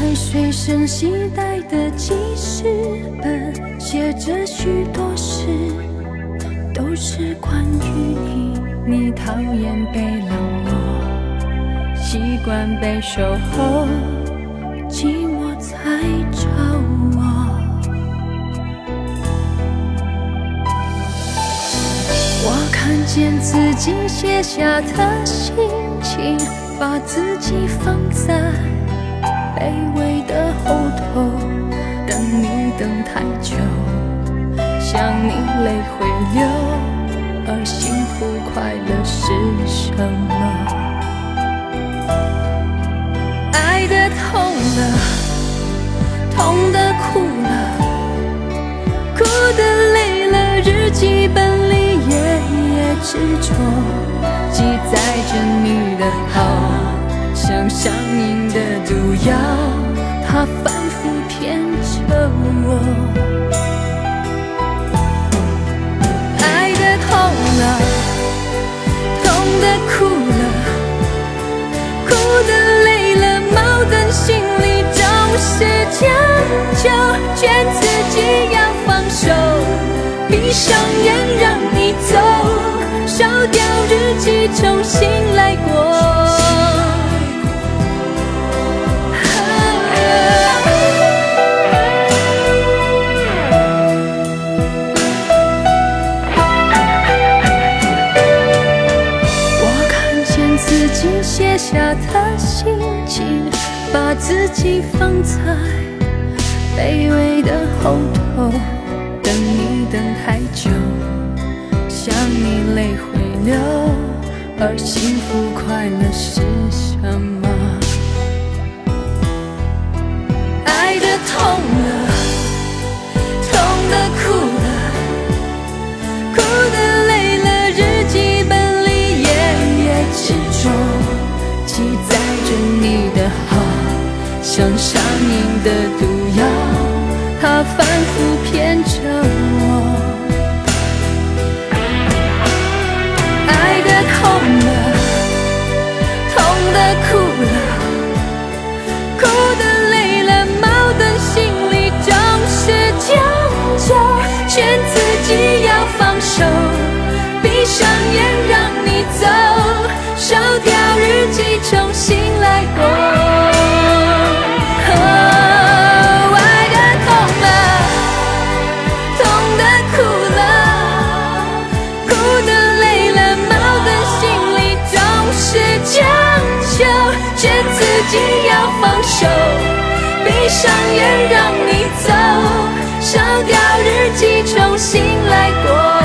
在随身携带的记事本，写着许多事，都是关于你。你讨厌被冷落，习惯被守候，寂寞才找我。我看见自己写下的心情，把自己放在。卑微的后头，等你等太久，想你泪会流，而幸福快乐是什么？爱的痛了，痛的哭了，哭的累了，日记本里夜夜执着，记载着你的好。像上瘾的毒药，它反复骗着我。下的心情，把自己放在卑微的后头，等你等太久，想你泪会流，而幸福快乐是什么？像上瘾的毒药，它反复劝自己要放手，闭上眼让你走。烧掉日记，重新来过。